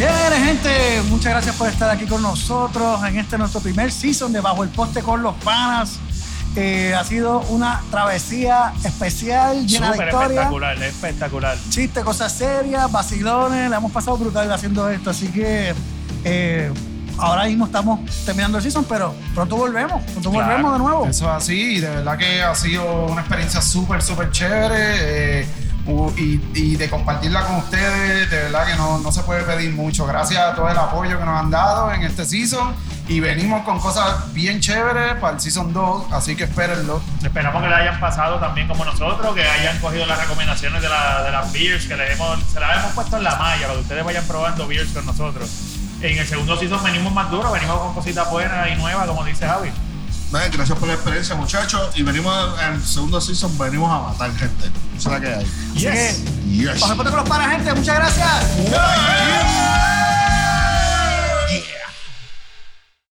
Bien, gente, muchas gracias por estar aquí con nosotros en este nuestro primer season de Bajo el Poste con los Panas. Eh, ha sido una travesía especial, llena de Súper historia. espectacular, espectacular. Chistes, cosas serias, vacilones. La hemos pasado brutal haciendo esto. Así que eh, ahora mismo estamos terminando el season, pero pronto volvemos. Pronto Claro. volvemos de nuevo. Eso es así, y de verdad que ha sido una experiencia súper, súper chévere. eh, y, y de compartirla con ustedes, de verdad que no, no se puede pedir mucho. Gracias a todo el apoyo que nos han dado en este season. Y venimos con cosas bien chéveres para el season 2, así que espérenlo. Esperamos que la hayan pasado también como nosotros, que hayan cogido las recomendaciones de, la- de las beers, que les hemos, se las hemos puesto en la malla para que ustedes vayan probando beers con nosotros. En el segundo season venimos más duros, venimos con cositas buenas y nuevas, como dice Javi. Nada, gracias por la experiencia, muchachos. Y venimos en el segundo season, venimos a matar gente. Esa es la que hay. Así Yes. que, Yes. El Poste con los Panas, gente. Muchas gracias. Yeah.